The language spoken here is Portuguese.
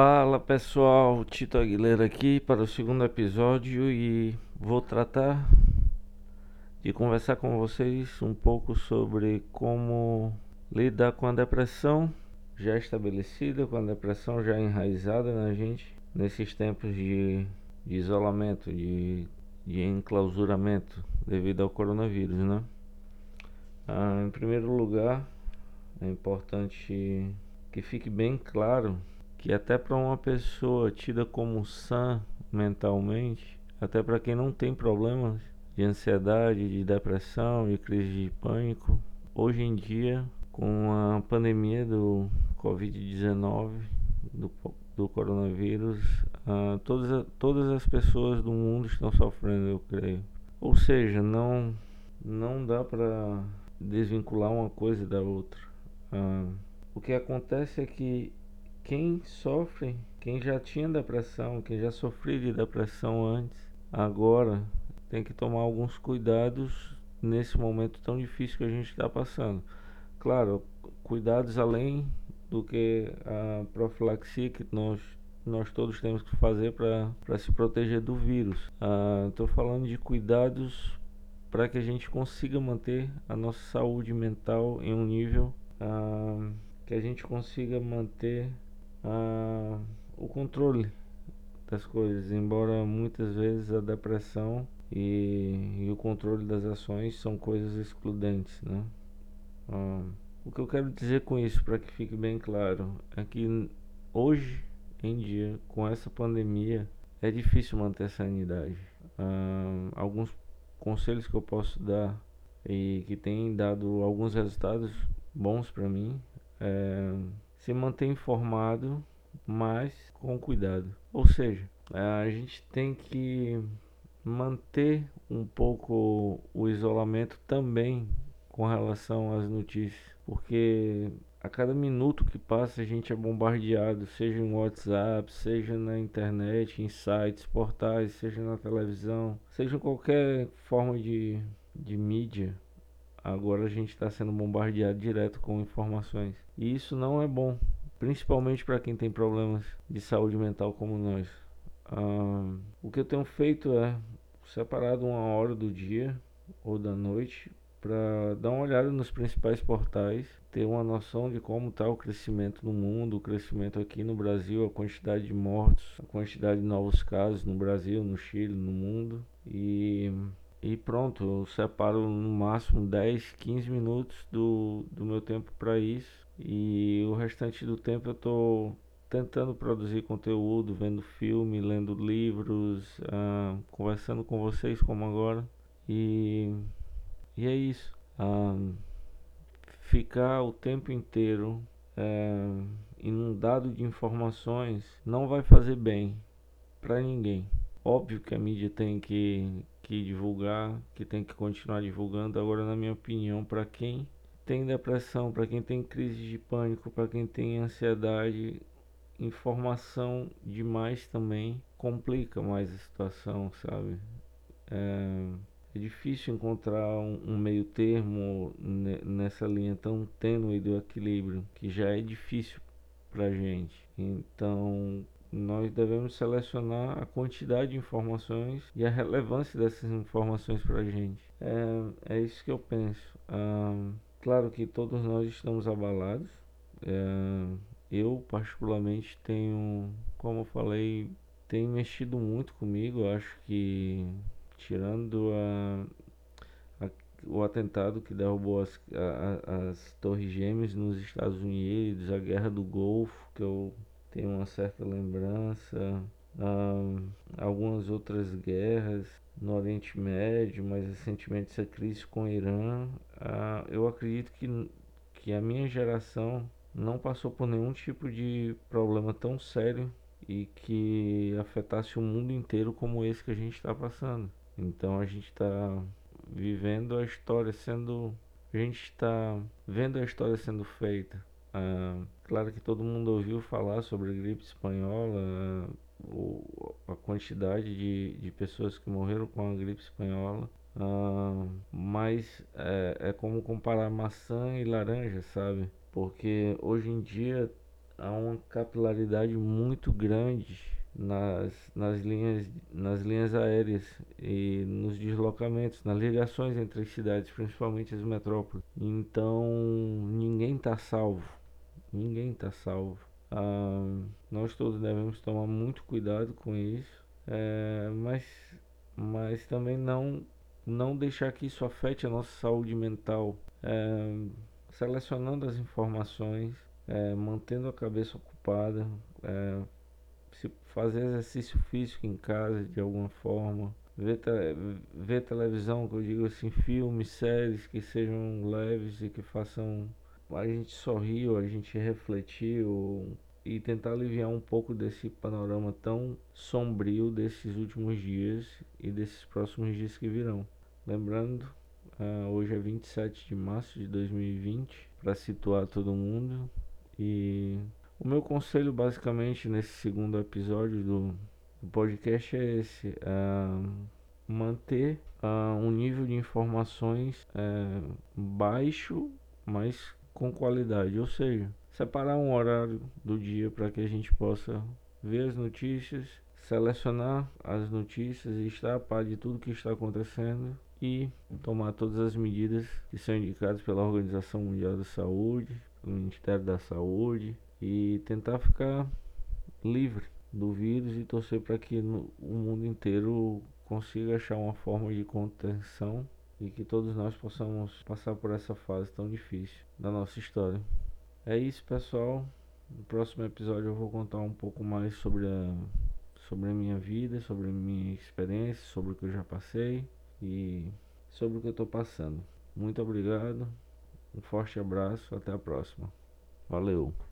Fala pessoal, Tito Aguilera aqui para o segundo episódio e vou tratar de conversar com vocês um pouco sobre como lidar com a depressão já estabelecida, com a depressão já enraizada na gente nesses tempos de, de isolamento, de, de enclausuramento devido ao coronavírus, né? Ah, em primeiro lugar, é importante que fique bem claro que até para uma pessoa tida como sã mentalmente, até para quem não tem problemas de ansiedade, de depressão, de crise de pânico, hoje em dia, com a pandemia do Covid-19, do, do coronavírus, uh, todas, todas as pessoas do mundo estão sofrendo, eu creio. Ou seja, não, não dá para desvincular uma coisa da outra. Uh, o que acontece é que quem sofre, quem já tinha depressão, quem já sofreu de depressão antes, agora tem que tomar alguns cuidados nesse momento tão difícil que a gente está passando. Claro, cuidados além do que a profilaxia que nós nós todos temos que fazer para se proteger do vírus. Estou uh, falando de cuidados para que a gente consiga manter a nossa saúde mental em um nível uh, que a gente consiga manter o controle das coisas, embora muitas vezes a depressão e, e o controle das ações são coisas excludentes, né? Ah, o que eu quero dizer com isso, para que fique bem claro, é que hoje em dia, com essa pandemia, é difícil manter a sanidade. Ah, alguns conselhos que eu posso dar e que têm dado alguns resultados bons para mim é se manter informado, mas com cuidado. Ou seja, a gente tem que manter um pouco o isolamento também com relação às notícias, porque a cada minuto que passa a gente é bombardeado, seja no WhatsApp, seja na internet, em sites, portais, seja na televisão, seja em qualquer forma de, de mídia Agora a gente está sendo bombardeado direto com informações. E isso não é bom, principalmente para quem tem problemas de saúde mental como nós. Ah, o que eu tenho feito é separado uma hora do dia ou da noite para dar uma olhada nos principais portais, ter uma noção de como está o crescimento no mundo, o crescimento aqui no Brasil, a quantidade de mortos, a quantidade de novos casos no Brasil, no Chile, no mundo e e pronto, eu separo no máximo 10, 15 minutos do, do meu tempo para isso e o restante do tempo eu estou tentando produzir conteúdo, vendo filme, lendo livros, uh, conversando com vocês como agora e, e é isso. Uh, ficar o tempo inteiro uh, inundado de informações não vai fazer bem para ninguém. Óbvio que a mídia tem que que divulgar, que tem que continuar divulgando. Agora, na minha opinião, para quem tem depressão, para quem tem crise de pânico, para quem tem ansiedade, informação demais também complica mais a situação, sabe? É, é difícil encontrar um, um, meio termo nessa linha tão tênue do equilíbrio, que já é difícil pra gente. Então, nós devemos selecionar a quantidade de informações e a relevância dessas informações para a gente. É, é isso que eu penso. Ah, claro que todos nós estamos abalados. É, eu, particularmente, tenho, como eu falei, tem mexido muito comigo. Acho que, tirando a, a, o atentado que derrubou as, a, as Torres Gêmeas nos Estados Unidos, a Guerra do Golfo, que eu tenho uma certa lembrança. algumas outras guerras no Oriente Médio, mais recentemente essa crise com o Irã. Ah, eu acredito que, que a minha geração não passou por nenhum tipo de problema tão sério e que afetasse o mundo inteiro como esse que a gente está passando. Então a gente está vivendo a história sendo. A gente está vendo a história sendo feita. Ah, claro que todo mundo ouviu falar sobre a gripe espanhola, a quantidade de, de pessoas que morreram com a gripe espanhola. Mas é, é como comparar maçã e laranja, sabe? Porque hoje em dia há uma capilaridade muito grande nas, nas, linhas, nas linhas aéreas e nos deslocamentos, nas ligações entre as cidades, principalmente as metrópoles. Então ninguém está salvo. Ninguém está salvo. Ah, nós todos devemos tomar muito cuidado com isso, é, mas, mas também não, não deixar que isso afete a nossa saúde mental, é, selecionando as informações, é, mantendo a cabeça ocupada, se fazer exercício físico em casa de alguma forma, ver, ver televisão, que eu digo assim, filmes, séries que sejam leves e que façam a gente sorrir, ou a gente refletir ou, e tentar aliviar um pouco desse panorama tão sombrio desses últimos dias e desses próximos dias que virão. Lembrando, uh, hoje é 27 de março de 2020, para situar todo mundo. E o meu conselho, basicamente, nesse segundo episódio do, do podcast é esse: uh, manter uh, um nível de informações uh, baixo, mas com qualidade, ou seja, separar um horário do dia para que a gente possa ver as notícias, selecionar as notícias e estar a par de tudo que está acontecendo e tomar todas as medidas que são indicadas pela Organização Mundial da Saúde, pelo Ministério da Saúde e tentar ficar livre do vírus e torcer para que no, o mundo inteiro consiga achar uma forma de contenção e que todos nós possamos passar por essa fase tão difícil da nossa história. É isso, pessoal. No próximo episódio eu vou contar um pouco mais sobre a, sobre a minha vida, sobre a minha experiência, sobre o que eu já passei e sobre o que eu estou passando. Muito obrigado, um forte abraço, até a próxima. Valeu!